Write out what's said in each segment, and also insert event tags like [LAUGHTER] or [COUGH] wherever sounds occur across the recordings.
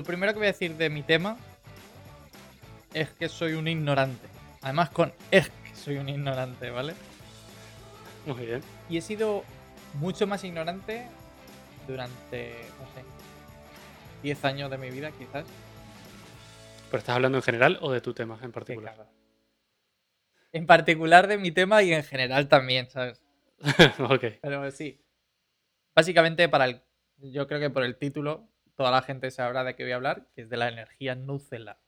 Lo primero que voy a decir de mi tema es que soy un ignorante. Además con es que soy un ignorante, ¿vale? Muy bien. Y he sido mucho más ignorante durante, no sé, 10 años de mi vida quizás. ¿Pero estás hablando en general o de tu tema en particular? En particular de mi tema y en general también, ¿sabes? [LAUGHS] ok. Pero sí. Básicamente para el... Yo creo que por el título toda la gente sabrá de qué voy a hablar, que es de la energía nucelar.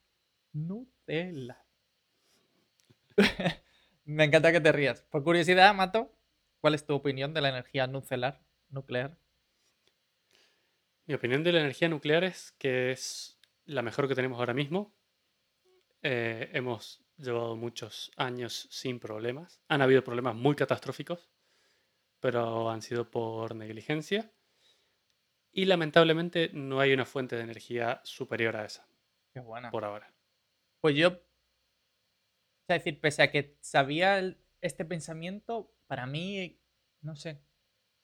Nucelar. [LAUGHS] Me encanta que te rías. Por curiosidad, Mato, ¿cuál es tu opinión de la energía nucelar? Nuclear. Mi opinión de la energía nuclear es que es la mejor que tenemos ahora mismo. Eh, hemos llevado muchos años sin problemas. Han habido problemas muy catastróficos, pero han sido por negligencia. Y lamentablemente no hay una fuente de energía superior a esa, Qué buena. por ahora. Pues yo, es decir, pese a que sabía el- este pensamiento, para mí, no sé,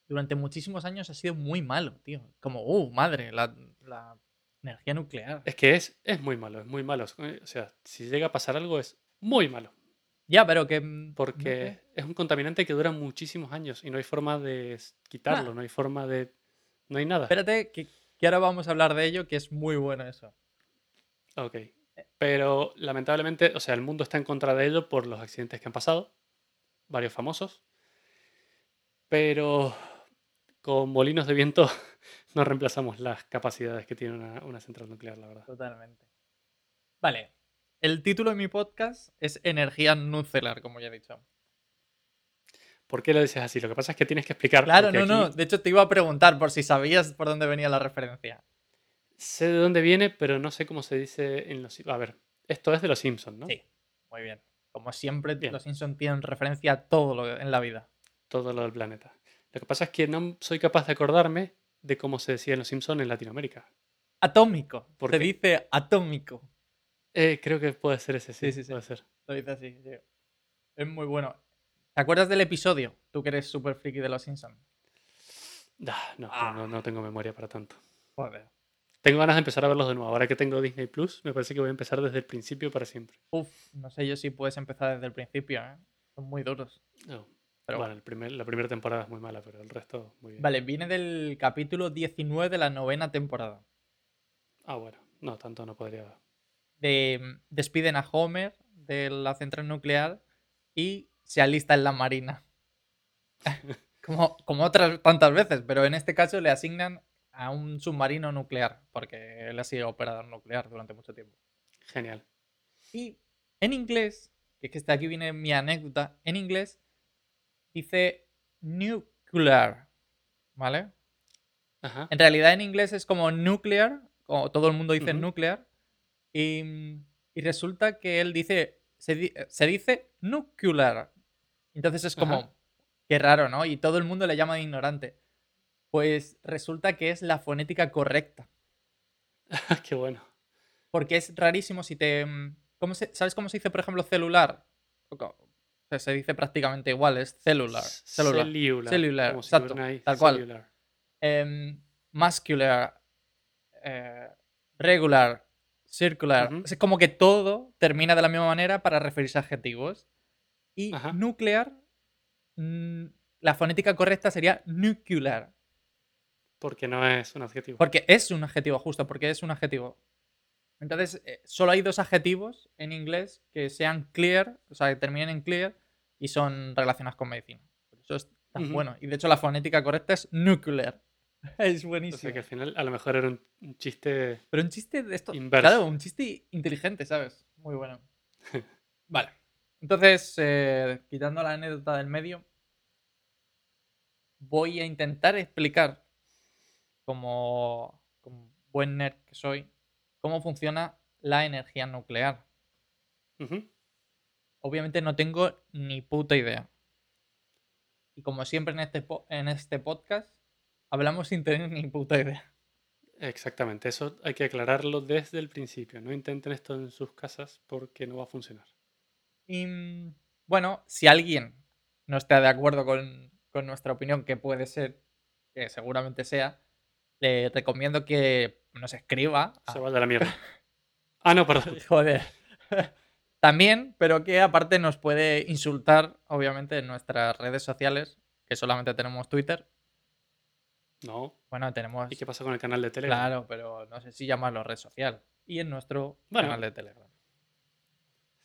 durante muchísimos años ha sido muy malo, tío. Como, uh, madre, la, la energía nuclear. Es que es, es muy malo, es muy malo. O sea, si llega a pasar algo es muy malo. Ya, pero que... mm, Porque es un contaminante que dura muchísimos años y no hay forma de quitarlo, Ah. no hay forma de... No hay nada. Espérate, que, que ahora vamos a hablar de ello, que es muy bueno eso. Ok. Pero lamentablemente, o sea, el mundo está en contra de ello por los accidentes que han pasado, varios famosos. Pero con molinos de viento [LAUGHS] no reemplazamos las capacidades que tiene una, una central nuclear, la verdad. Totalmente. Vale. El título de mi podcast es Energía nucelar, como ya he dicho. ¿Por qué lo dices así? Lo que pasa es que tienes que explicar. Claro, no, no. De hecho, te iba a preguntar por si sabías por dónde venía la referencia. Sé de dónde viene, pero no sé cómo se dice en los... A ver, esto es de los Simpsons, ¿no? Sí, muy bien. Como siempre, Bien. los Simpsons tienen referencia a todo lo en la vida. Todo lo del planeta. Lo que pasa es que no soy capaz de acordarme de cómo se decía en los Simpsons en Latinoamérica. Atómico. ¿Por Se qué? dice atómico. Eh, creo que puede ser ese, sí. Sí, sí, sí. Puede ser. Lo dice así, sí. Es muy bueno. ¿Te acuerdas del episodio? Tú que eres súper friki de los Simpsons. Ah, no, no, Ah. no, no tengo memoria para tanto. Joder. Tengo ganas de empezar a verlos de nuevo. Ahora que tengo Disney Plus, me parece que voy a empezar desde el principio para siempre. Uf, no sé yo si puedes empezar desde el principio, ¿eh? Son muy duros. No. Pero bueno, el primer, la primera temporada es muy mala, pero el resto muy bien. Vale, viene del capítulo 19 de la novena temporada. Ah, bueno. No, tanto no podría. De, despiden a Homer de la central nuclear y se alista en la marina. [LAUGHS] como, como otras tantas veces, pero en este caso le asignan a un submarino nuclear, porque él ha sido operador nuclear durante mucho tiempo. Genial. Y en inglés, que es que hasta aquí viene mi anécdota, en inglés dice nuclear, ¿vale? Ajá. En realidad en inglés es como nuclear, como todo el mundo dice nuclear, y, y resulta que él dice, se, di- se dice nuclear. Entonces es como, Ajá. qué raro, ¿no? Y todo el mundo le llama de ignorante. Pues resulta que es la fonética correcta. [LAUGHS] Qué bueno. Porque es rarísimo si te... mm, ¿cómo se- ¿Sabes cómo se dice, por ejemplo, celular? O sea, se dice prácticamente igual, es celular. celular. Como si exacto, ahí, tal cual. Em, muscular, eh, regular, circular. Es como que todo termina de la misma manera para referirse a adjetivos. Y Ajá. nuclear, mm, la fonética correcta sería nuclear. Porque no es un adjetivo. Porque es un adjetivo, justo, porque es un adjetivo. Entonces, eh, solo hay dos adjetivos en inglés que sean clear, o sea, que terminen en clear y son relacionados con medicina. Por eso es tan bueno. Y de hecho, la fonética correcta es nuclear. [LAUGHS] Es O buenísimo. sea que al final a lo mejor era un, un chiste. Pero un chiste de esto. Inverso. Claro, un chiste inteligente, ¿sabes? Muy bueno. [LAUGHS] Vale. Entonces, eh, quitando la anécdota del medio, voy a intentar explicar, como, como buen nerd que soy, cómo funciona la energía nuclear. Obviamente no tengo ni puta idea. Y como siempre en este, en este podcast, hablamos sin tener ni puta idea. Exactamente, eso hay que aclararlo desde el principio. No intenten esto en sus casas porque no va a funcionar. Y mm, bueno, si alguien no está de acuerdo con, con nuestra opinión, que puede ser, que seguramente sea, le recomiendo que nos escriba. Se va de la mierda. [LAUGHS] Ah, no, perdón. [LAUGHS] Joder. [LAUGHS] También, pero que aparte nos puede insultar, obviamente, en nuestras redes sociales, que solamente tenemos Twitter. No. Bueno, tenemos. ¿Y qué pasa con el canal de Telegram? Claro, pero no sé si llamarlo red social. Y en nuestro Bueno. canal de Telegram.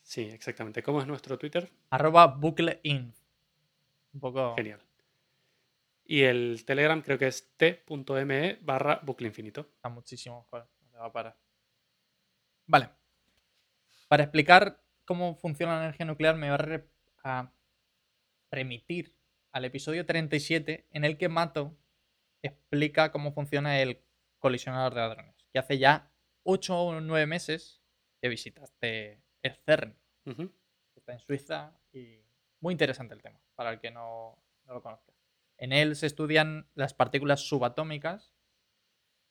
Sí, exactamente. ¿Cómo es nuestro Twitter? Arroba bucleinf. Un poco. Genial. Y el Telegram creo que es t.me barra bucle infinito. Está muchísimo. Te va a parar. Vale. Para explicar cómo funciona la energía nuclear, me voy a, re- a remitir al episodio 37 en el que Mato explica cómo funciona el colisionador de hadrones. Que hace ya 8 o 9 meses que visitaste el CERN, que está en Suiza, y muy interesante el tema, para el que no, no lo conozca. En él se estudian las partículas subatómicas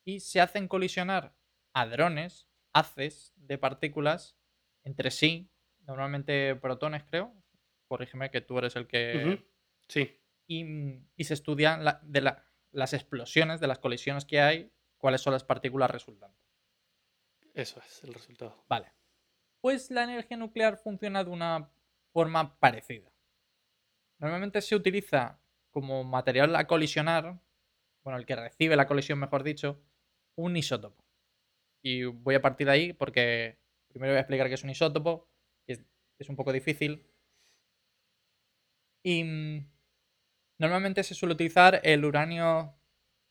y se hacen colisionar hadrones, haces de partículas entre sí, normalmente protones, creo. Corrígeme que tú eres el que. Sí, y, y se estudian la- de la- las explosiones, de las colisiones que hay, cuáles son las partículas resultantes. eso es el resultado. Vale. Pues la energía nuclear funciona de una forma parecida. Normalmente se utiliza como material a colisionar, bueno, el que recibe la colisión, mejor dicho, un isótopo. Y voy a partir de ahí porque primero voy a explicar qué es un isótopo, que es, un poco difícil. Y mm, normalmente se suele utilizar el uranio,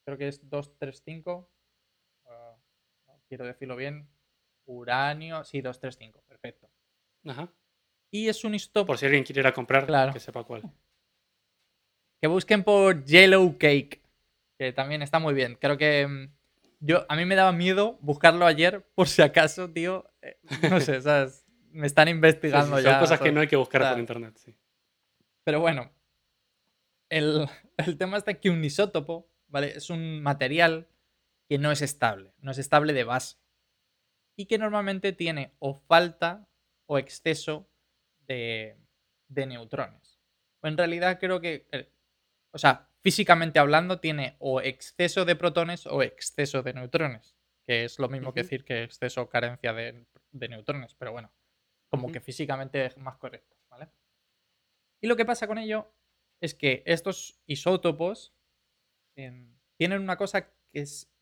creo que es 235. ah, no quiero decirlo bien. Uranio, sí, 235, perfecto. Ajá. Y es un isótopo Por si alguien quiere ir a comprar, Claro. que sepa cuál. que busquen por Yellow Cake, que también está muy bien. Creo que mm, yo a mí me daba miedo buscarlo ayer por si acaso, tío. eh, no sé, [LAUGHS] ¿sabes? Me están Sí, sí, investigando son ya. cosas que no hay que buscar Claro. por internet. Sí. Pero bueno, el, [LAUGHS] el tema está que un isótopo, ¿vale? Es un material que no es estable, no es estable de base. Y que normalmente tiene o falta o exceso de, de neutrones. O en realidad creo que, eh, o sea, físicamente hablando, tiene o exceso de protones o exceso de neutrones. Que es lo mismo que decir que exceso o carencia de, de neutrones. Pero bueno, como que físicamente es más correcto, ¿vale? Y lo que pasa con ello es que estos isótopos em, tienen una cosa que es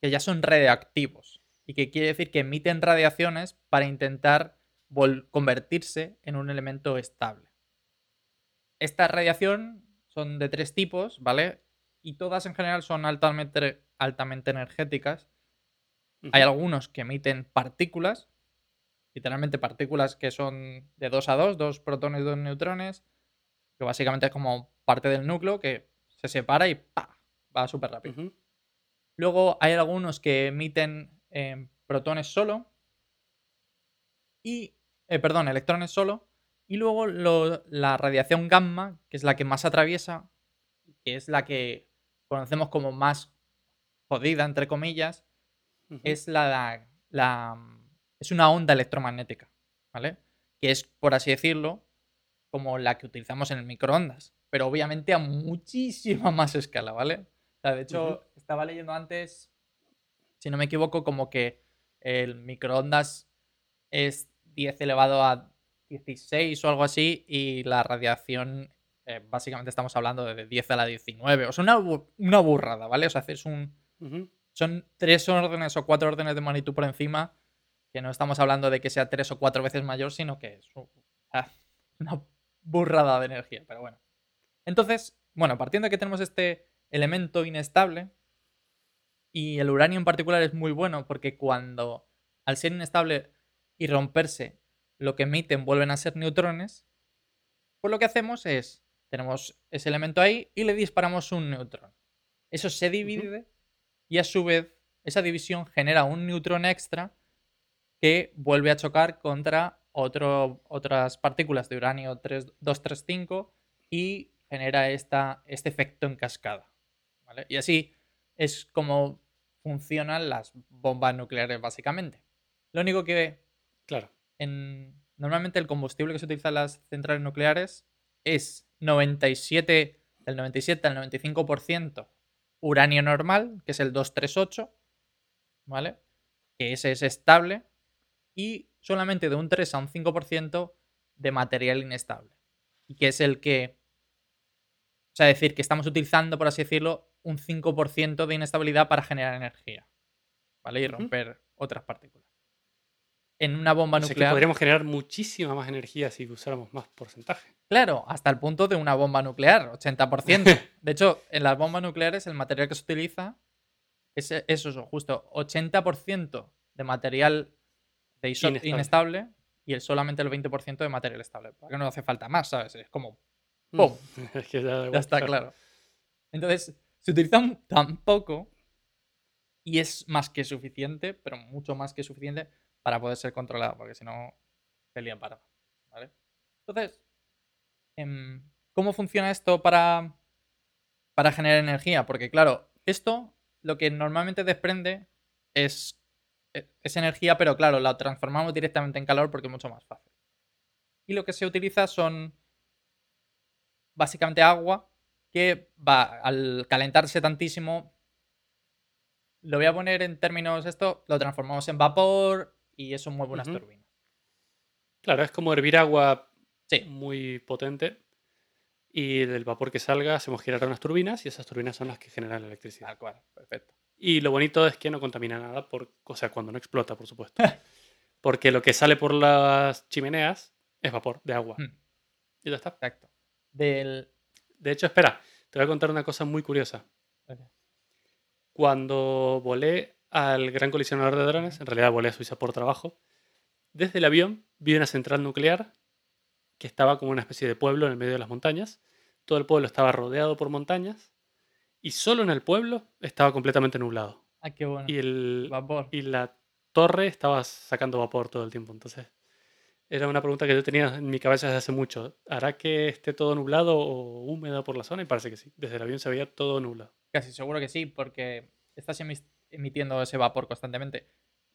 que ya son radioactivos y que quiere decir que emiten radiaciones para intentar convertirse en un elemento estable. Esta radiación son de tres tipos, ¿vale? Y todas en general son altamente, altamente energéticas. Hay algunos que emiten partículas, literalmente partículas que son de 2 a 2, dos protones y dos neutrones, que básicamente es como parte del núcleo que se separa y ¡pa! va súper rápido. Luego hay algunos que emiten eh, protones solo y, eh, perdón, electrones solo. Y luego lo- la radiación gamma, que es la que más atraviesa, que es la que conocemos como más jodida, entre comillas, es la, la- es una onda electromagnética, ¿vale? Que es, por así decirlo, como la que utilizamos en el microondas, pero obviamente a muchísima [LAUGHS] más escala, ¿vale? O sea, de hecho, estaba leyendo antes, si no me equivoco, como que el microondas es 10 elevado a 16 o algo así y la radiación, eh, básicamente estamos hablando de 10 a la 19, o sea, una, una burrada, ¿vale? O sea, es un, son tres órdenes o cuatro órdenes de magnitud por encima, que no estamos hablando de que sea tres o cuatro veces mayor, sino que es un- [LAUGHS] una burrada de energía, pero bueno. Entonces, bueno, partiendo de que tenemos este elemento inestable, y el uranio en particular es muy bueno porque cuando, al ser inestable y romperse, lo que emiten vuelven a ser neutrones, pues lo que hacemos es, tenemos ese elemento ahí y le disparamos un neutrón. Eso se divide y a su vez esa división genera un neutrón extra que vuelve a chocar contra otro, otras partículas de uranio 3 235 y genera esta, este efecto en cascada. ¿vale? Y así es como funcionan las bombas nucleares básicamente. Lo único que Claro. en, normalmente el combustible que se utiliza en las centrales nucleares es 97, del 97 al 95% uranio normal, que es el 238, ¿vale? Que ese es estable y solamente de un 3 a un 5% de material inestable. Y que es el que, o sea, decir que estamos utilizando, por así decirlo, un 5% de inestabilidad para generar energía, ¿vale? Y romper otras partículas. En una bomba O sea que nuclear, podríamos generar muchísima más energía si usáramos más porcentaje. claro, hasta el punto de una bomba nuclear, 80%. [LAUGHS] De hecho, en las bombas nucleares el material que se utiliza es eso, justo 80% de material de Inestable. inestable. y el, solamente el 20% de material estable. Porque no hace falta más, ¿sabes? Es como, Mm. ¡pum! [LAUGHS] es que ya, Ya está claro. Entonces, se utilizan tan poco y es más que suficiente, pero mucho más que suficiente para poder ser controlado, porque si no, se lían para. ¿Vale? Entonces, em, ¿cómo funciona esto para, para generar energía? Porque, claro, esto lo que normalmente desprende es, e- es energía, pero claro, la transformamos directamente en calor porque es mucho más fácil. Y lo que se utiliza son básicamente agua que va al calentarse tantísimo. Lo voy a poner en términos esto, lo transformamos en vapor y eso mueve unas turbinas. Claro, es como hervir agua Sí, muy potente y del vapor que salga hacemos girar unas turbinas y esas turbinas son las que generan la electricidad. tal cual, perfecto. Y lo bonito es que no contamina nada, por, o sea, cuando no explota, por supuesto. [LAUGHS] Porque lo que sale por las chimeneas es vapor de agua. Hmm, Y ya está. Exacto. Del. De hecho, espera, te voy a contar una cosa muy curiosa. Cuando volé al Gran Colisionador de Drones, en realidad volé a Suiza por trabajo, desde el avión vi una central nuclear que estaba como una especie de pueblo en el medio de las montañas. Todo el pueblo estaba rodeado por montañas y solo en el pueblo estaba completamente nublado. Ah, qué bueno. Y, el, Vapor. y la torre estaba sacando vapor todo el tiempo. Entonces, era una pregunta que yo tenía en mi cabeza desde hace mucho. ¿Hará que esté todo nublado o húmedo por la zona? Y parece que sí. Desde el avión se veía todo nublado. Casi seguro que sí, porque estás emitiendo ese vapor constantemente.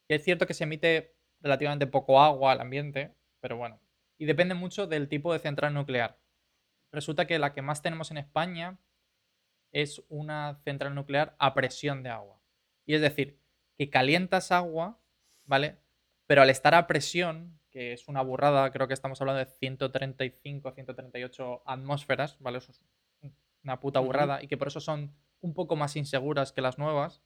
Y es cierto que se emite relativamente poco agua al ambiente, pero bueno. Y depende mucho del tipo de central nuclear. Resulta que la que más tenemos en España es una central nuclear a presión de agua. Y es decir, que calientas agua, ¿vale? Pero al estar a presión, que es una burrada, creo que estamos hablando de 135, 138 atmósferas, ¿vale? Eso es una puta burrada y que por eso son un poco más inseguras que las nuevas,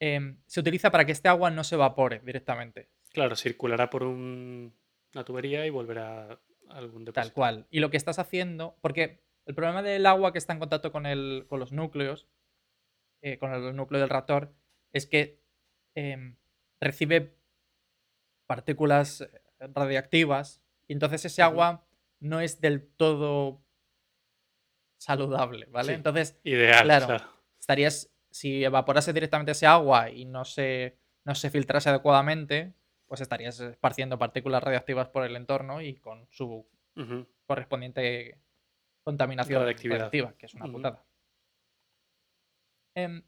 em, se utiliza para que este agua no se evapore directamente. Claro, circulará por un- una tubería y volverá a algún depósito. Tal cual. Y lo que estás haciendo, porque el problema del agua que está en contacto con, el, con los núcleos, eh, con el núcleo del reactor, es que em, recibe partículas radiactivas y entonces ese agua no es del todo saludable, ¿vale? Sí. Entonces Ideal, Claro. claro. estarías, si evaporase directamente ese agua y no se, no se filtrase adecuadamente, pues estarías esparciendo partículas radiactivas por el entorno y con su correspondiente contaminación radiactiva, que es una Ujú. putada. Em,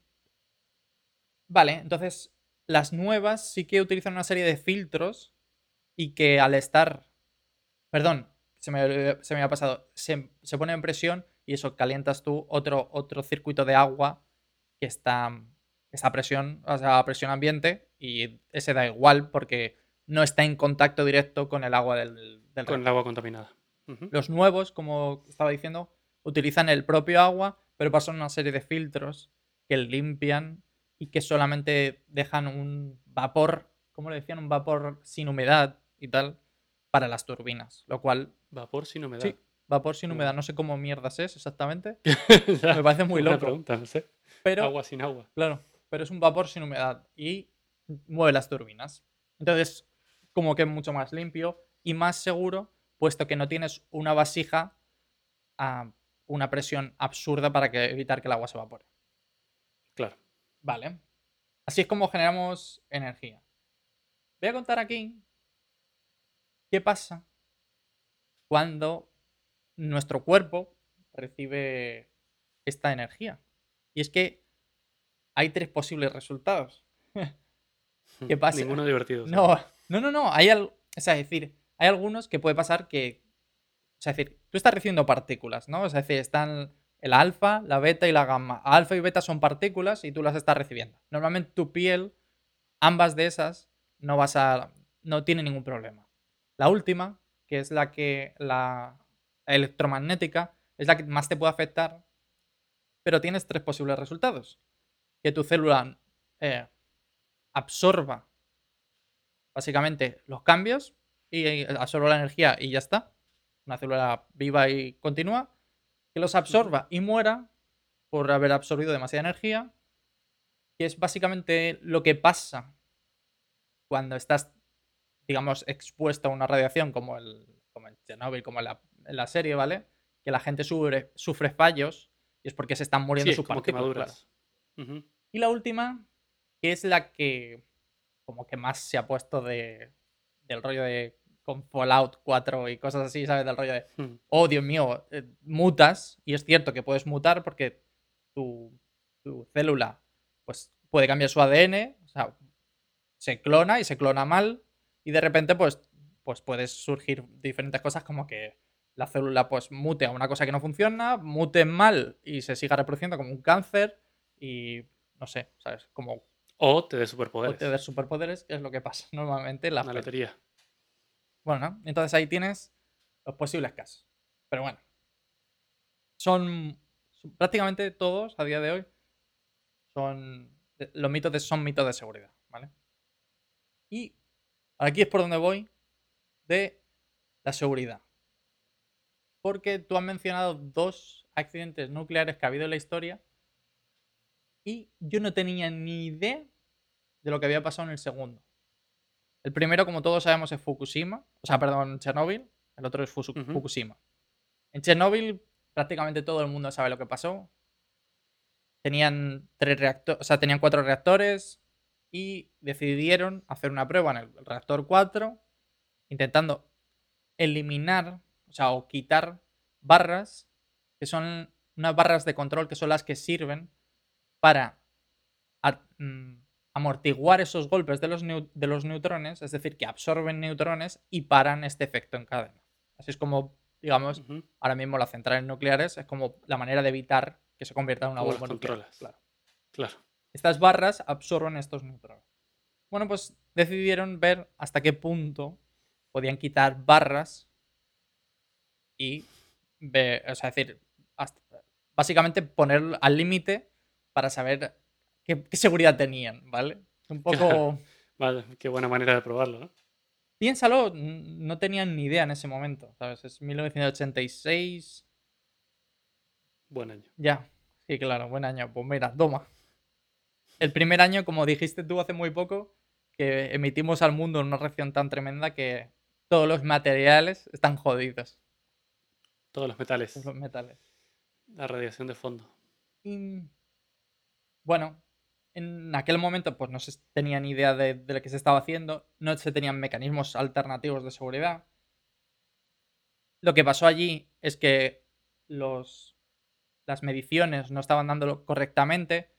vale, entonces las nuevas sí que utilizan una serie de filtros y que al estar... Perdón, se me, se me ha pasado. Se, se pone en presión y eso calientas tú otro, otro circuito de agua que está, está a presión, o sea, presión ambiente y ese da igual porque no está en contacto directo con el agua del, del Con el agua contaminada. Los nuevos, como estaba diciendo, utilizan el propio agua, pero pasan una serie de filtros que limpian y que solamente dejan un vapor, ¿cómo le decían? Un vapor sin humedad y tal para las turbinas. Lo cual, Vapor sin humedad. sí, vapor sin humedad. No sé cómo mierdas es exactamente. [LAUGHS] Me parece muy loco. pregunta, no sé. Pero, Agua sin agua. claro, pero es un vapor sin humedad y mueve las turbinas. Entonces, como que es mucho más limpio y más seguro, puesto que no tienes una vasija a una presión absurda para que, evitar que el agua se evapore. Claro. Vale. Así es como generamos energía. Voy a contar aquí qué pasa cuando nuestro cuerpo recibe esta energía. Y es que hay tres posibles resultados. ¿Qué pasa? Ninguno divertido. sí. No, no, no, no. Hay al- o sea, es decir, hay algunos que puede pasar que. O sea, es decir, tú estás recibiendo partículas, ¿no? O sea, es decir, están el alfa, la beta y la gamma. Alfa y beta son partículas y tú las estás recibiendo. Normalmente tu piel ambas de esas no vas a. no tiene ningún problema. La última, que es la que. la electromagnética, es la que más te puede afectar, pero tienes tres posibles resultados. Que tu célula eh, absorba básicamente los cambios y eh, absorba la energía y ya está. Una célula viva y continua. Que los absorba y muera por haber absorbido demasiada energía. Que es básicamente lo que pasa cuando estás, digamos, expuesto a una radiación como el, como el Chernobyl, como en la, serie, ¿vale? Que la gente sufre, sufre fallos y es porque se están muriendo sus partículas. Y la última, que es la que como que más se ha puesto de, del rollo de con Fallout 4 y cosas así, ¿sabes? Del rollo de, hmm. oh Dios mío, eh, mutas, y es cierto que puedes mutar porque tu, tu, célula pues puede cambiar su ADN, o sea, se clona y se clona mal, y de repente pues, pues puedes surgir diferentes cosas como que la célula pues mute a una cosa que no funciona, mute mal y se siga reproduciendo como un cáncer, y no sé, ¿sabes? Como o te dé superpoderes. O te dé superpoderes, que es lo que pasa [LAUGHS] normalmente en la Una lotería. Bueno, entonces ahí tienes los posibles casos. Pero bueno. Son, prácticamente todos a día de hoy. Son. Los mitos de, son mitos de seguridad, ¿vale? Y aquí es por donde voy de la seguridad. Porque tú has mencionado dos accidentes nucleares que ha habido en la historia y yo no tenía ni idea de lo que había pasado en el segundo. El primero, como todos sabemos, es Fukushima, o sea, perdón, Chernobyl, el otro es Fukushima. En Chernobyl prácticamente todo el mundo sabe lo que pasó. Tenían tres reactores, o sea, tenían cuatro reactores y decidieron hacer una prueba en el reactor 4 intentando eliminar, o sea, o quitar barras que son unas barras de control que son las que sirven para mm, amortiguar esos golpes de los, de los neutrones, es decir, que absorben neutrones y paran este efecto en cadena. Así es como, digamos, ahora mismo las centrales nucleares es como la manera de evitar que se convierta en una bomba nuclear. Claro. claro. Estas barras absorben estos neutrones. Bueno, pues decidieron ver hasta qué punto podían quitar barras y, ver, o sea, decir, básicamente poner al límite para saber qué, seguridad tenían, ¿vale? Un poco... Vale, qué buena manera de probarlo, ¿no? Piénsalo, no tenían ni idea en ese momento, ¿sabes? Es 1986. Buen año. Ya, sí, claro, buen año. Pues mira, toma. El primer año, como dijiste tú hace muy poco, que emitimos al mundo una reacción tan tremenda que todos los materiales están jodidos. Todos los metales. Todos los metales. La radiación de fondo. Y bueno, en aquel momento pues no se tenía ni idea de, lo que se estaba haciendo, no se tenían mecanismos alternativos de seguridad. Lo que pasó allí es que los, las mediciones no estaban dándolo correctamente.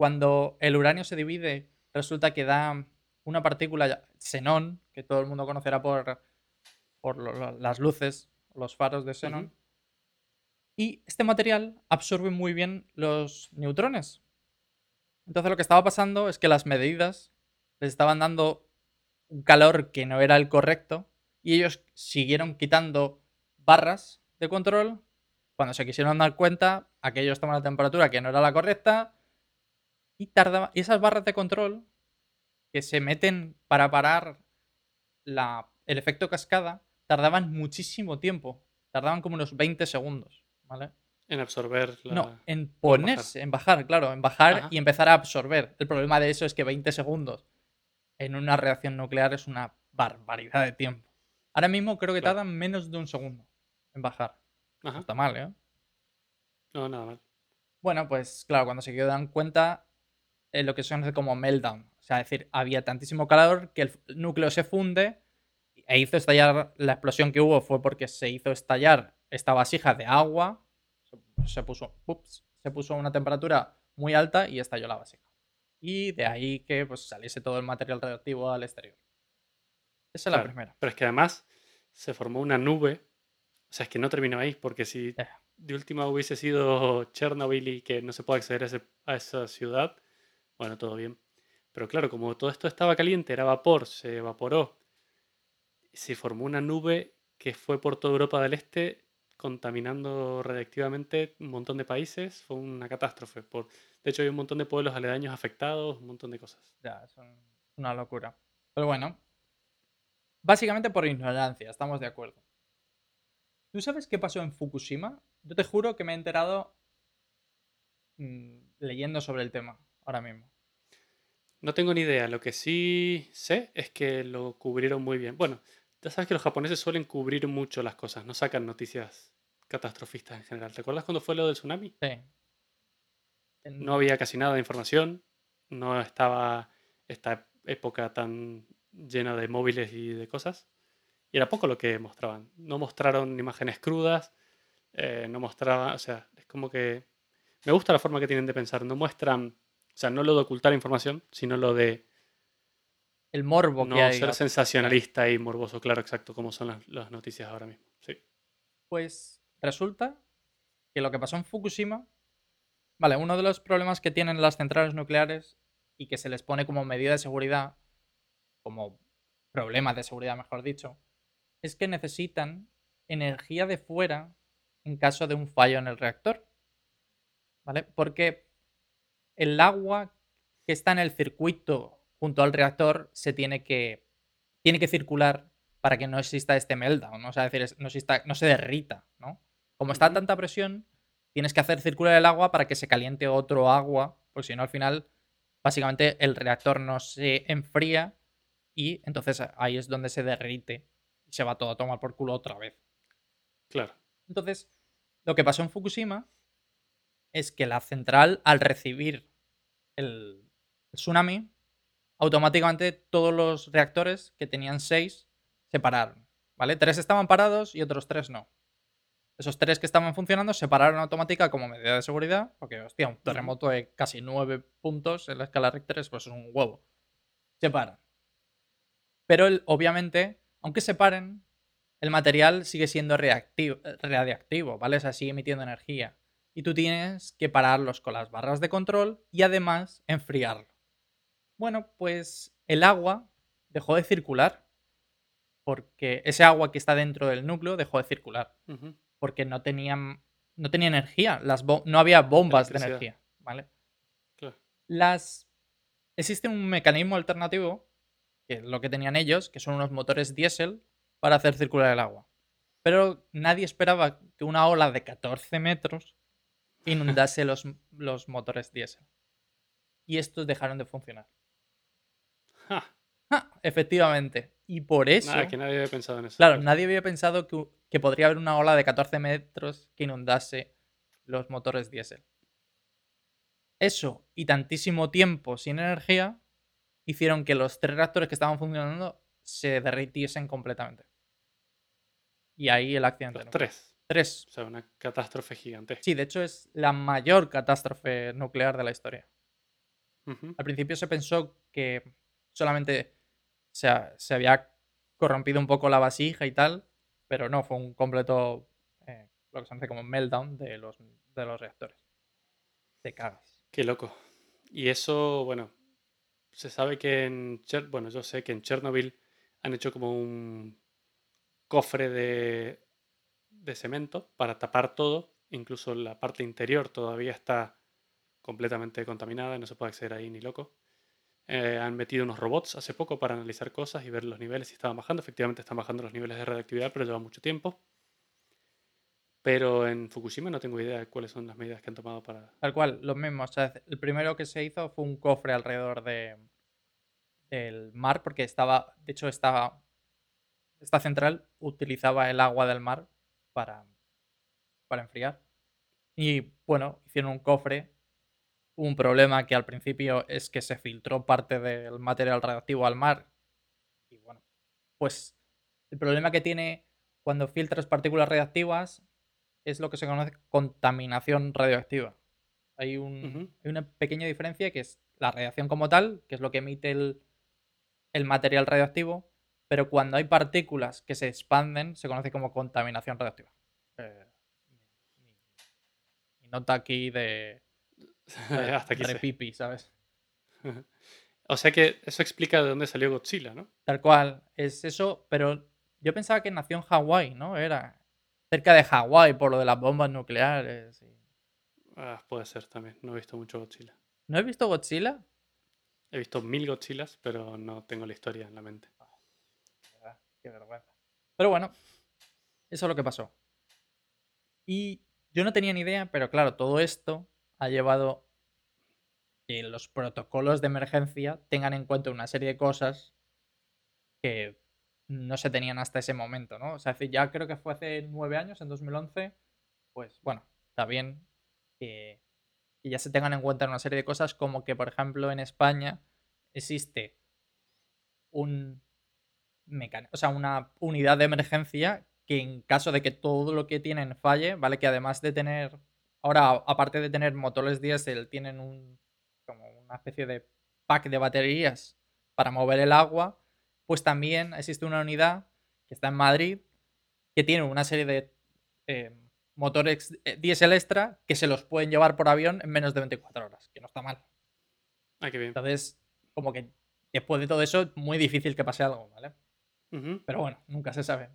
Cuando el uranio se divide, resulta que da una partícula xenón, que todo el mundo conocerá por, por las luces, los faros de xenón. Y este material absorbe muy bien los neutrones, entonces lo que estaba pasando es que las medidas les estaban dando un calor que no era el correcto y ellos siguieron quitando barras de control. Cuando se quisieron dar cuenta, aquellos toman la temperatura que no era la correcta y tardaba y esas barras de control que se meten para parar la, el efecto cascada tardaban muchísimo tiempo, tardaban como unos 20 segundos, ¿vale? En absorber No, en ponerse, en bajar, claro, en bajar y empezar a absorber. El problema de eso es que 20 segundos en una reacción nuclear es una barbaridad de tiempo. Ahora mismo creo que tardan menos de un segundo en bajar. No está mal, ¿eh? No, nada mal. Bueno, pues claro, cuando se dan cuenta, eh, lo que se conoce como meltdown. O sea, es decir, había tantísimo calor que el núcleo se funde e hizo estallar. La explosión que hubo fue porque se hizo estallar esta vasija de agua se puso, ups, se puso a una temperatura muy alta y estalló la básica. Y de ahí que pues, saliese todo el material radioactivo al exterior. Esa es la primera. Pero es que además se formó una nube. O sea, es que no terminó ahí, porque si eh. de última hubiese sido Chernobyl y que no se puede acceder a, esa ciudad, bueno, todo bien. Pero claro, como todo esto estaba caliente, era vapor, se evaporó, se formó una nube que fue por toda Europa del Este contaminando radiactivamente un montón de países. Fue una catástrofe. De hecho, hay un montón de pueblos aledaños afectados, un montón de cosas. Ya, es una locura. Pero bueno, básicamente por ignorancia, estamos de acuerdo. ¿Tú sabes qué pasó en Fukushima? Yo te juro que me he enterado mm, leyendo sobre el tema ahora mismo. No tengo ni idea. Lo que sí sé es que lo cubrieron muy bien. Bueno, ya sabes que los japoneses suelen cubrir mucho las cosas, no sacan noticias catastrofistas en general. ¿Te acuerdas cuando fue lo del tsunami? Sí. No había casi nada de información, no estaba esta época tan llena de móviles y de cosas. Y era poco lo que mostraban. No mostraron imágenes crudas, eh, no mostraban, o sea, es como que... Me gusta la forma que tienen de pensar, no muestran, sea, no lo de ocultar información, sino lo de el morbo no que hay. ser sensacionalista y morboso, claro, exacto, como son las, noticias ahora mismo. Sí. Pues resulta que lo que pasó en Fukushima, vale, uno de los problemas que tienen las centrales nucleares y que se les pone como medida de seguridad, como problema de seguridad, mejor dicho, es que necesitan energía de fuera en caso de un fallo en el reactor. ¿Vale? Porque el agua que está en el circuito junto al reactor se tiene que, tiene que circular para que no exista este meltdown, ¿no? O sea, decir, no, exista, no se derrita, ¿no? Como está a tanta presión, tienes que hacer circular el agua para que se caliente otro agua, porque si no, al final, básicamente el reactor no se enfría y entonces ahí es donde se derrite y se va todo a tomar por culo otra vez. Claro. Entonces, lo que pasó en Fukushima es que la central, al recibir el tsunami, automáticamente todos los reactores que tenían seis se pararon. ¿Vale? Tres estaban parados y otros tres no. Esos tres que estaban funcionando se pararon automática como medida de seguridad, porque, hostia, un terremoto de casi nueve puntos en la escala Richter pues es un huevo. Se paran. Pero obviamente, aunque se paren, el material sigue siendo reactivo, radiactivo, ¿vale? O sea, sigue emitiendo energía. Y tú tienes que pararlos con las barras de control y además enfriarlo. Bueno, pues el agua dejó de circular. Porque ese agua que está dentro del núcleo dejó de circular. Porque no tenían. No tenía energía. Las no había bombas de energía. ¿Vale? Las. Existe un mecanismo alternativo. Que es lo que tenían ellos, que son unos motores diésel para hacer circular el agua. Pero nadie esperaba que una ola de 14 metros inundase los, los motores diésel. Y estos dejaron de funcionar. efectivamente. Y por eso. Nada, que nadie había pensado en eso. Claro, nadie había pensado que, podría haber una ola de 14 metros que inundase los motores diésel. Eso y tantísimo tiempo sin energía hicieron que los tres reactores que estaban funcionando se derritiesen completamente. Y ahí el accidente. tres. Tres. O sea, una catástrofe gigante. Sí, de hecho es la mayor catástrofe nuclear de la historia. Al principio se pensó que solamente se, se, había corrompido un poco la vasija y tal, pero no, fue un completo, eh, lo que se conoce como meltdown de los, de los reactores. Te cagas. Qué loco. Y eso, bueno, se sabe que en, bueno, yo sé que en Chernobyl han hecho como un cofre de, de cemento para tapar todo, incluso la parte interior todavía está completamente contaminada, no se puede acceder ahí ni loco. Eh, han metido unos robots hace poco para analizar cosas y ver los niveles si estaban bajando. Efectivamente están bajando los niveles de radioactividad, pero lleva mucho tiempo. Pero en Fukushima no tengo idea de cuáles son las medidas que han tomado para... Tal cual, los mismos. el primero que se hizo fue un cofre alrededor de, del mar, porque estaba, de hecho, estaba, esta central utilizaba el agua del mar para, para enfriar. Y bueno, hicieron un cofre un problema que al principio es que se filtró parte del material radioactivo al mar. Y bueno, pues el problema que tiene cuando filtras partículas radiactivas es lo que se conoce contaminación radioactiva. Hay, un, una pequeña diferencia que es la radiación como tal, que es lo que emite el, el material radioactivo, pero cuando hay partículas que se expanden se conoce como contaminación radioactiva. Eh, nota aquí de, [LAUGHS] Hasta aquí. pipi, ¿sabes? [LAUGHS] O sea que eso explica de dónde salió Godzilla, ¿no? Tal cual, es eso, pero yo pensaba que nació en Hawái, ¿no? Era cerca de Hawái por lo de las bombas nucleares. y- Ah, puede ser también. No he visto mucho Godzilla. ¿No has visto Godzilla? He visto mil Godzillas, pero no tengo la historia en la mente. Qué vergüenza. Pero bueno, eso es lo que pasó. Y yo no tenía ni idea, pero claro, todo esto ha llevado que los protocolos de emergencia tengan en cuenta una serie de cosas que no se tenían hasta ese momento, ¿no? O sea, ya creo que fue hace nueve años, en 2011, pues bueno, está bien que, que ya se tengan en cuenta una serie de cosas como que, por ejemplo, en España existe un o sea, una unidad de emergencia que en caso de que todo lo que tienen falle, ¿vale? Que además de tener, ahora aparte de tener motores diésel, tienen un, como una especie de pack de baterías para mover el agua, pues también existe una unidad que está en Madrid que tiene una serie de eh, motores eh, diésel extra que se los pueden llevar por avión en menos de 24 horas, que no está mal. Ah, qué bien. Entonces, como que después de todo eso, es muy difícil que pase algo, ¿vale? Pero bueno, nunca se sabe.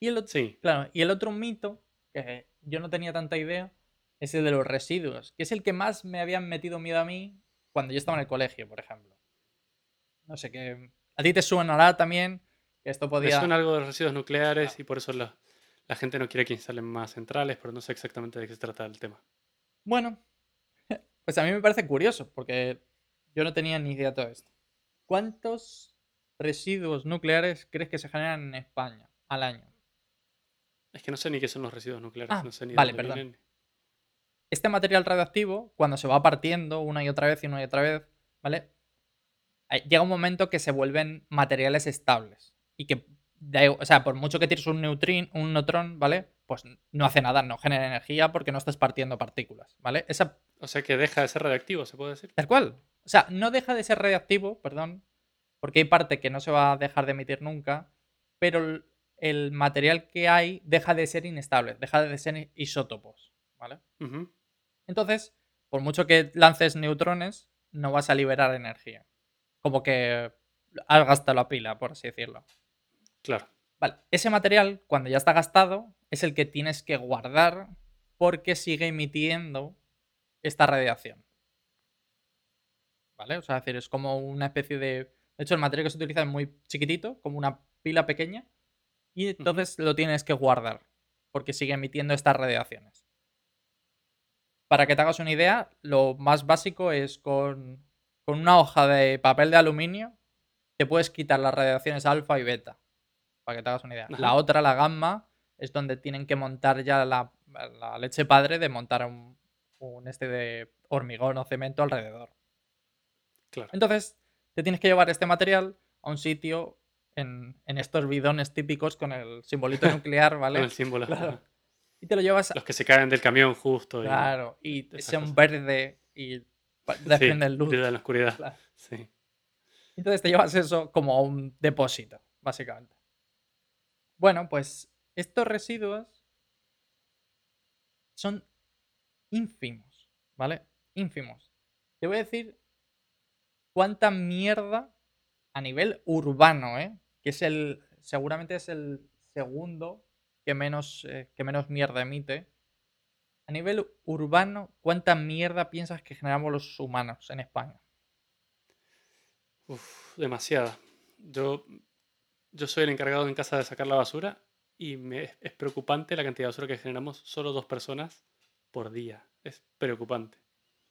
Y el, otro, Sí. claro, y el otro mito, que yo no tenía tanta idea, es el de los residuos, que es el que más me habían metido miedo a mí cuando yo estaba en el colegio, por ejemplo. No sé, que a ti te suenará también que esto podía... suena algo de residuos nucleares y por eso la, la gente no quiere que instalen más centrales, pero no sé exactamente de qué se trata el tema. Bueno, [LAUGHS] pues a mí me parece curioso, porque yo no tenía ni idea de todo esto. ¿Cuántos residuos nucleares crees que se generan en España al año? Es que no sé ni qué son los residuos nucleares, Ah, no sé ni vale, perdón. vienen. Este material radioactivo, cuando se va partiendo una y otra vez y una y otra vez, ¿vale? Llega un momento que se vuelven materiales estables. Y que, o sea, por mucho que tires un, neutrín, un neutrón, ¿vale? Pues no hace nada, no genera energía porque no estás partiendo partículas, ¿vale? Esa O sea que deja de ser radioactivo, se puede decir. Tal cual. O sea, no deja de ser radiactivo, perdón, porque hay parte que no se va a dejar de emitir nunca, pero el, material que hay deja de ser inestable, deja de ser isótopos, ¿vale? Entonces, por mucho que lances neutrones, no vas a liberar energía. Como que has gastado la pila, por así decirlo. Claro. Vale, ese material, cuando ya está gastado, es el que tienes que guardar porque sigue emitiendo esta radiación. ¿Vale? O sea, es decir, es como una especie de. De hecho, el material que se utiliza es muy chiquitito, como una pila pequeña, y entonces lo tienes que guardar porque sigue emitiendo estas radiaciones. Para que te hagas una idea, lo más básico es con, con una hoja de papel de aluminio, te puedes quitar las radiaciones alfa y beta para que te hagas una idea. La otra, la gamma, es donde tienen que montar ya la, la leche padre de montar un, un este de hormigón o cemento alrededor. Claro. Entonces, te tienes que llevar este material a un sitio en, en estos bidones típicos con el simbolito [LAUGHS] nuclear, Con ¿vale? el símbolo. Claro. Y te lo llevas a... Los que se caen del camión justo. y- Claro, y un cosas. verde y pa- desprende luz. en la oscuridad. Claro. Sí. Entonces te llevas eso como a un depósito, básicamente. Bueno, pues estos residuos son ínfimos, ¿vale? Ínfimos. Te voy a decir cuánta mierda a nivel urbano, ¿eh? Que es el. Seguramente es el segundo que menos, eh, que menos mierda emite. A nivel urbano, ¿cuánta mierda piensas que generamos los humanos en España? Demasiada. Yo, yo soy el encargado en casa de sacar la basura y me, es, es preocupante la cantidad de basura que generamos solo dos personas por día. Es preocupante.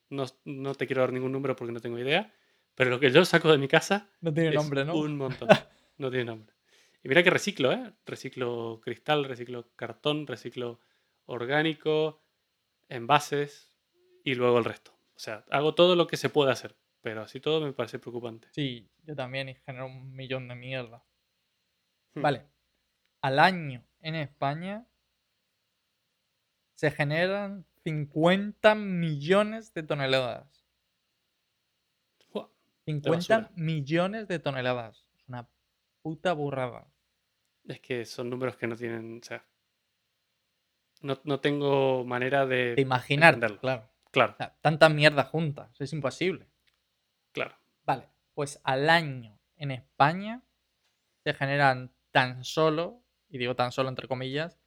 No, no te quiero dar ningún número porque no tengo idea, pero lo que yo saco de mi casa No tiene es nombre, ¿no? un montón. [LAUGHS] No tiene nombre. Y mira que reciclo, ¿eh? Reciclo cristal, reciclo cartón, reciclo orgánico, envases y luego el resto. O sea, hago todo lo que se puede hacer, pero así todo me parece preocupante. Sí, yo también y genero un millón de mierda. Hmm. Vale. Al año en España se generan 50 millones de toneladas. Buah, 50 basura. millones de toneladas. Es una puta burrada. Es que son números que no tienen, o sea, no, no tengo manera de De imaginar, claro. Claro, O sea, tanta mierda junta. eso Es imposible. claro. Vale. Pues al año en España se generan tan solo, y digo tan solo entre comillas,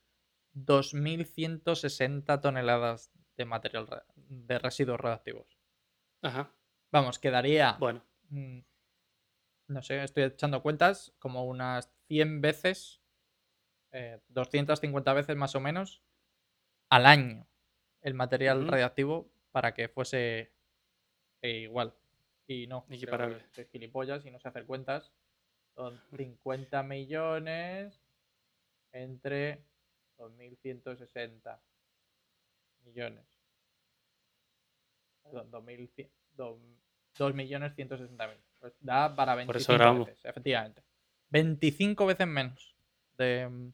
2.160 toneladas de material de residuos radioactivos. Ajá. Vamos, quedaría, Bueno, no sé, estoy echando cuentas, como unas 100 veces, eh, 250 veces más o menos, al año el material Ujú. radiactivo para que fuese eh, igual. Y no, Equiparable. soy gilipollas y no sé hacer cuentas. Son 50 millones entre 2.160 millones. Perdón, 2.100 dos- 2.160.000. Pues da para 25 Por eso grabamos. veces, efectivamente. 25 veces menos de,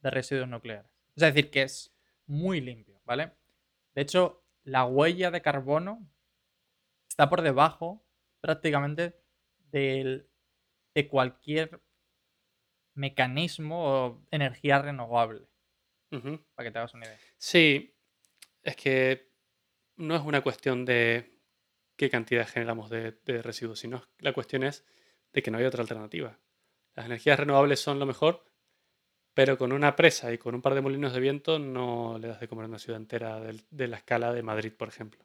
de residuos nucleares. Es decir, que es muy limpio, ¿vale? De hecho, la huella de carbono está por debajo prácticamente del- de cualquier mecanismo o energía renovable, para que te hagas una idea. Sí, es que no es una cuestión de qué cantidad generamos de, de residuos, sino la cuestión es de que no hay otra alternativa. Las energías renovables son lo mejor, pero con una presa y con un par de molinos de viento no le das de comer a una ciudad entera de la escala de Madrid, por ejemplo.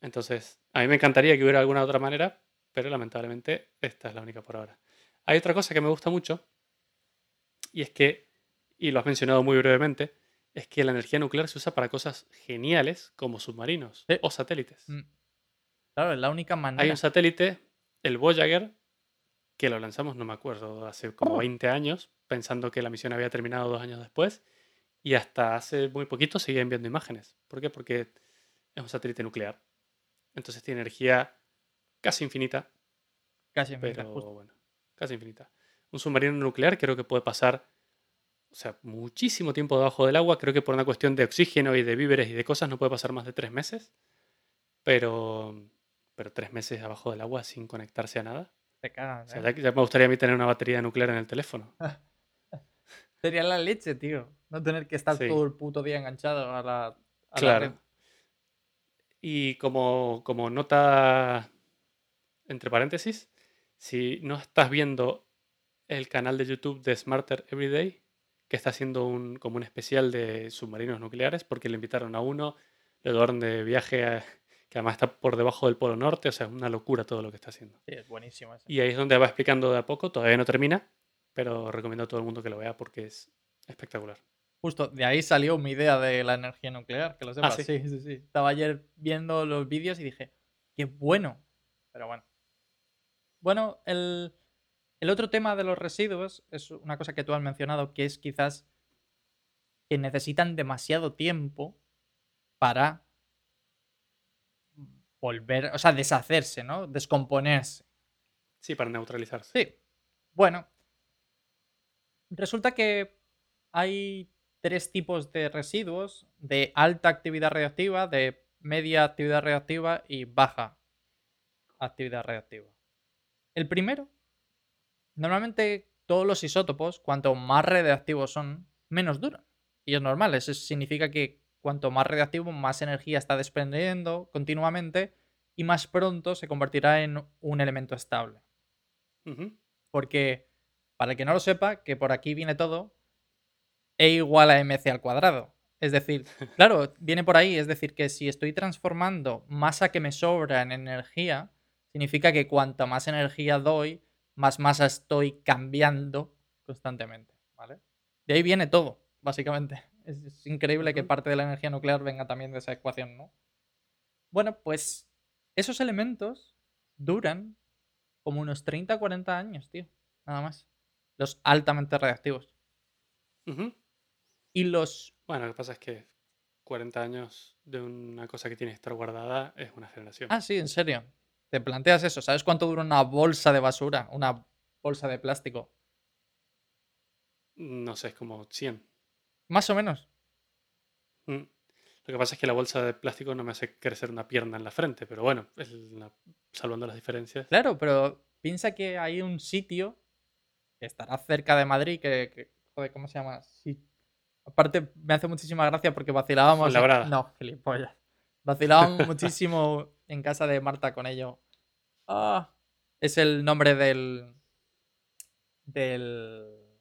Entonces, a mí me encantaría que hubiera alguna otra manera, pero lamentablemente esta es la única por ahora. Hay otra cosa que me gusta mucho, y es que, y lo has mencionado muy brevemente, es que la energía nuclear se usa para cosas geniales como submarinos Sí. o satélites. Mm. Claro, es la única Hay manera. un satélite, el Voyager, que lo lanzamos, no me acuerdo, hace como Oh. 20 años, pensando que la misión había terminado dos años después, y hasta hace muy poquito seguía enviando imágenes. ¿Por qué? Porque es un satélite nuclear. Entonces tiene energía casi infinita, Casi infinita, pero justo. bueno, casi infinita. Un submarino nuclear creo que puede pasar, o sea, muchísimo tiempo debajo del agua. Creo que por una cuestión de oxígeno y de víveres y de cosas no puede pasar más de tres meses. Pero, pero tres meses abajo del agua sin conectarse a nada. Te cagas, O sea, ¿eh? ya, ya me gustaría a mí tener una batería nuclear en el teléfono. [LAUGHS] Sería la leche, tío. No tener que estar Sí. todo el puto día enganchado a la, a la Claro. red. Y como, como nota, entre paréntesis, si no estás viendo el canal de YouTube de Smarter Everyday, que está haciendo un, como un especial de submarinos nucleares, porque le invitaron a uno, le llevaron de viaje, a- que además está por debajo del Polo Norte, o sea, es una locura todo lo que está haciendo. Sí, es buenísimo ese. Y ahí es donde va explicando de a poco, todavía no termina, pero recomiendo a todo el mundo que lo vea porque es espectacular. Justo, de ahí salió mi idea de la energía nuclear, que lo sepas. sí? sí, sí, sí. Estaba ayer viendo los vídeos y dije, qué bueno. Pero bueno. Bueno, el, el otro tema de los residuos es una cosa que tú has mencionado, que es quizás que necesitan demasiado tiempo para volver, o sea, deshacerse, ¿no? Descomponerse. Sí, para neutralizarse. Sí. Bueno. Resulta que hay tres tipos de residuos, de alta actividad reactiva, de media actividad reactiva y baja actividad reactiva. El primero, normalmente todos los isótopos, cuanto más radiactivos son, menos duran. Y es normal, eso significa que cuanto más radiactivo, más energía está desprendiendo continuamente y más pronto se convertirá en un elemento estable. Porque, para el que no lo sepa, que por aquí viene todo, E igual a mc al cuadrado. Es decir, [LAUGHS] claro, viene por ahí, es decir, que si estoy transformando masa que me sobra en energía, significa que cuanta más energía doy, más masa estoy cambiando constantemente, ¿vale? De ahí viene todo, básicamente. Es, es increíble que parte de la energía nuclear venga también de esa ecuación, ¿no? Bueno, pues esos elementos duran como unos 30 40 años, tío. Nada más. Los altamente reactivos. Y los Bueno, lo que pasa es que 40 años de una cosa que tiene que estar guardada es una generación. Ah, sí, en serio. Te planteas eso. ¿Sabes cuánto dura una bolsa de basura? Una bolsa de plástico. No sé, es como 100. Más o menos. Mm. Lo que pasa es que la bolsa de plástico no me hace crecer una pierna en la frente, pero bueno, es la- salvando las diferencias. Claro, pero piensa que hay un sitio que estará cerca de Madrid que, que- joder, ¿cómo se llama? Sí. Aparte, me hace muchísima gracia porque vacilábamos. en- Fuenlabrada. No, gilipollas. Vacilábamos muchísimo en casa de Marta con ello. Ah, es el nombre del. Del.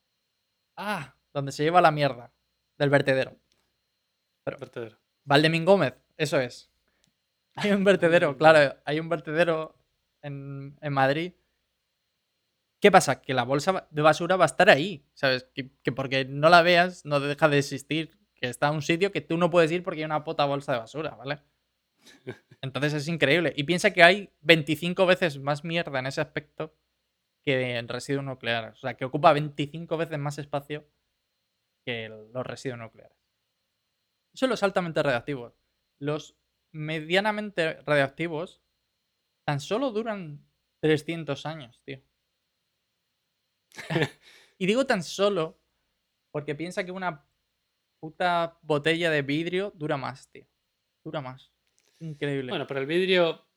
Ah, donde se lleva la mierda. Del vertedero. Vertedero. Valdemín Gómez, eso es. Hay un vertedero, [LAUGHS] claro, hay un vertedero en, en Madrid. ¿Qué pasa? Que la bolsa de basura va a estar ahí, ¿sabes? Que, que porque no la veas no deja de existir. Que está en un sitio que tú no puedes ir porque hay una puta bolsa de basura, ¿vale? [LAUGHS] Entonces es increíble. Y piensa que hay 25 veces más mierda en ese aspecto que en residuos nucleares. O sea, que ocupa 25 veces más espacio que los residuos nucleares. Eso es los altamente radiactivos. Los medianamente radiactivos tan solo duran 300 años, tío. [LAUGHS] y digo tan solo porque piensa que una puta botella de vidrio dura más, tío. Dura más. Increíble. Bueno, pero el vidrio.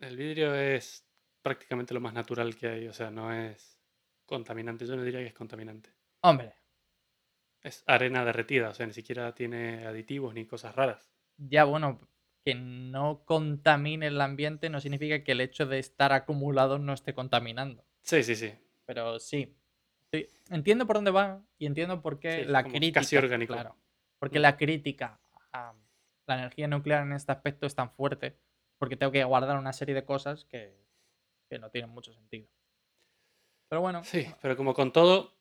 El vidrio es prácticamente lo más natural que hay. O sea, no es contaminante. Yo no diría que es contaminante. Hombre, Es arena derretida. O sea, ni siquiera tiene aditivos ni cosas raras. ya bueno, que no contamine el ambiente no significa que el hecho de estar acumulado no esté contaminando. Sí, sí, sí. Pero sí. Entiendo por dónde va y entiendo por qué Sí, la crítica. casi orgánico. Claro. Porque Mm. la crítica a la energía nuclear en este aspecto es tan fuerte. Porque tengo que guardar una serie de cosas que, que no tienen mucho sentido. Pero bueno, Sí, pero como con todo,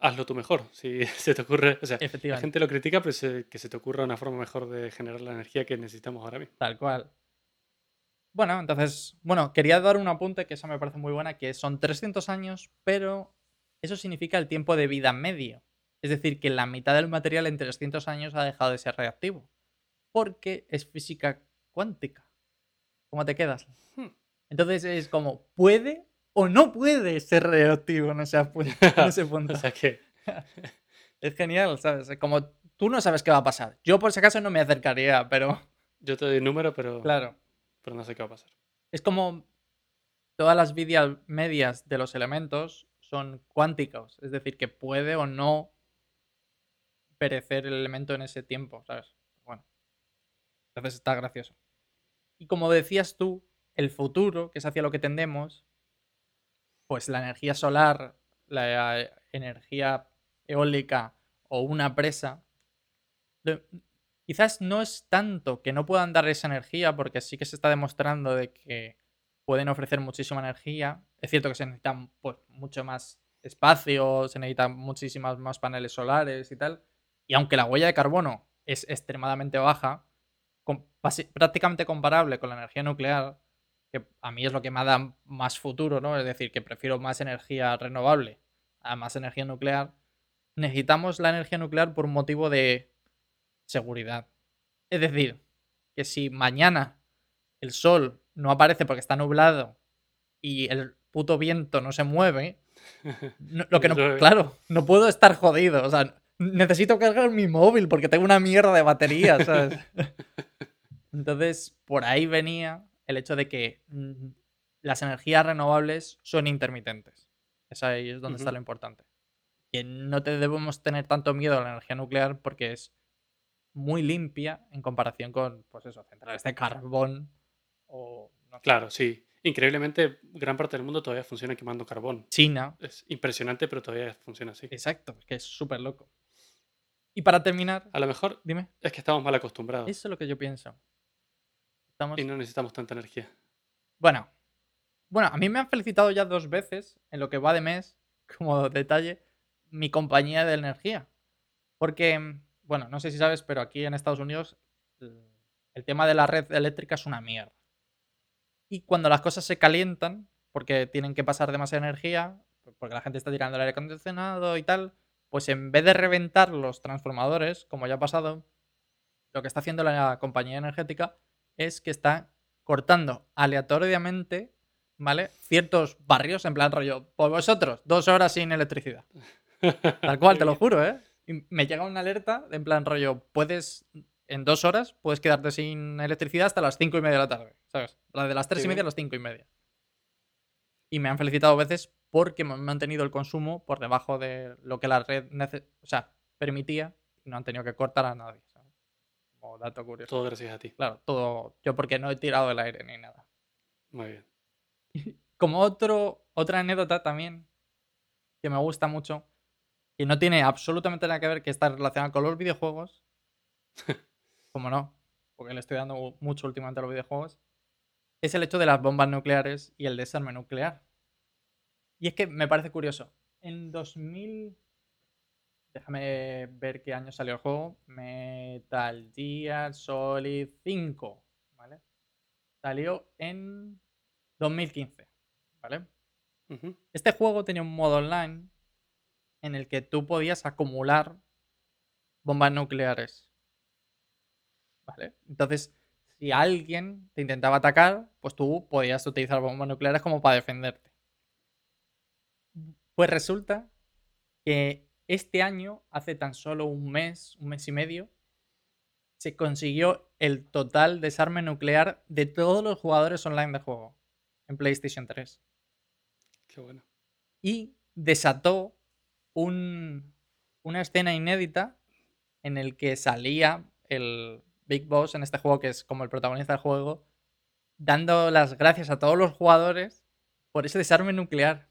hazlo tú mejor. Si [LAUGHS] se te ocurre. O sea, la gente lo critica, pero se- que se te ocurra una forma mejor de generar la energía que necesitamos ahora mismo. tal cual. Bueno, entonces, bueno, quería dar un apunte que esa me parece muy buena, que son 300 años, pero eso significa el tiempo de vida medio. Es decir, que la mitad del material en 300 años ha dejado de ser reactivo. Porque es física cuántica. ¿Cómo te quedas? Hmm. Entonces es como, ¿puede o no puede ser reactivo en ese, en [LAUGHS] ese punto? O sea que. [LAUGHS] Es genial, ¿sabes? Es Como tú no sabes qué va a pasar. Yo por si acaso no me acercaría, pero [LAUGHS] Yo te doy número, pero, claro. pero no sé qué va a pasar. Es como todas las vidas medias de los elementos son cuánticos, es decir, que puede o no perecer el elemento en ese tiempo, ¿sabes? Bueno, entonces está gracioso. Y como decías tú, el futuro, que es hacia lo que tendemos, pues la energía solar, la eh, energía eólica o una presa, quizás no es tanto que no puedan dar esa energía, porque sí que se está demostrando de que pueden ofrecer muchísima energía. Es cierto que se necesitan pues, mucho más espacio, se necesitan muchísimas más paneles solares y tal. Y aunque la huella de carbono es extremadamente baja, prácticamente comparable con la energía nuclear, que a mí es lo que me da más futuro, ¿no? Es decir, que prefiero más energía renovable a más energía nuclear. Necesitamos la energía nuclear por un motivo de seguridad. Es decir, que si mañana el sol no aparece porque está nublado y el puto viento no se mueve, no- lo que no, [LAUGHS] claro, no puedo estar jodido. O sea, necesito cargar mi móvil porque tengo una mierda de batería, ¿sabes? [LAUGHS] Entonces, por ahí venía el hecho de que mm, las energías renovables son intermitentes. Es ahí es donde está lo importante. Que no te debemos tener tanto miedo a la energía nuclear porque es muy limpia en comparación con, pues eso, centrales de carbón o no sé, Claro, sí. Increíblemente, gran parte del mundo todavía funciona quemando carbón. China. Es impresionante, pero todavía funciona así. Exacto, es que es súper loco. Y para terminar, A lo mejor dime, es que estamos mal acostumbrados eso es lo que yo pienso. Y no necesitamos tanta energía. Bueno, bueno, a mí me han felicitado ya dos veces en lo que va de mes, [LAUGHS] como detalle, mi compañía de energía. Porque, bueno, no sé si sabes, pero aquí en Estados Unidos el, el tema de la red eléctrica es una mierda. Y cuando las cosas se calientan, porque tienen que pasar demasiada energía, porque la gente está tirando el aire acondicionado y tal, pues en vez de reventar los transformadores, como ya ha pasado, lo que está haciendo la compañía energética es que está cortando aleatoriamente, ¿vale? Ciertos barrios, en plan rollo, por vosotros, dos horas sin electricidad. [LAUGHS] Tal cual, te lo juro, ¿eh? Y me llega una alerta, en plan rollo, puedes, en dos horas, puedes quedarte sin electricidad hasta las cinco y media de la tarde, ¿sabes? La de las tres y media a las cinco y media. Y me han felicitado veces porque me han mantenido el consumo por debajo de lo que la red o sea, permitía y no han tenido que cortar a nadie. Como dato curioso. Todo gracias a ti. Claro, todo. Yo porque no he tirado el aire ni nada. Muy bien. [LAUGHS] como otro, otra anécdota también que me gusta mucho, y no tiene absolutamente nada que ver que está relacionada con los videojuegos, [LAUGHS] como no, porque le estoy dando mucho últimamente a los videojuegos, es el hecho de las bombas nucleares y el desarme nuclear. Y es que me parece curioso. En 2000... Déjame ver qué año salió el juego. Metal Gear Solid 5. ¿Vale? Salió en 2015. ¿Vale? Este juego tenía un modo online en el que tú podías acumular bombas nucleares. ¿Vale? Entonces, si alguien te intentaba atacar, pues tú podías utilizar bombas nucleares como para defenderte. Pues resulta que este año, hace tan solo un mes, un mes y medio, se consiguió el total desarme nuclear de todos los jugadores online de juego en PlayStation 3. Qué bueno. Y desató un, una escena inédita en el que salía el Big Boss en este juego, que es como el protagonista del juego, dando las gracias a todos los jugadores por ese desarme nuclear.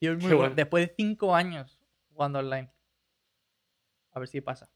Es muy bueno. Después de cinco años jugando online. A ver si pasa.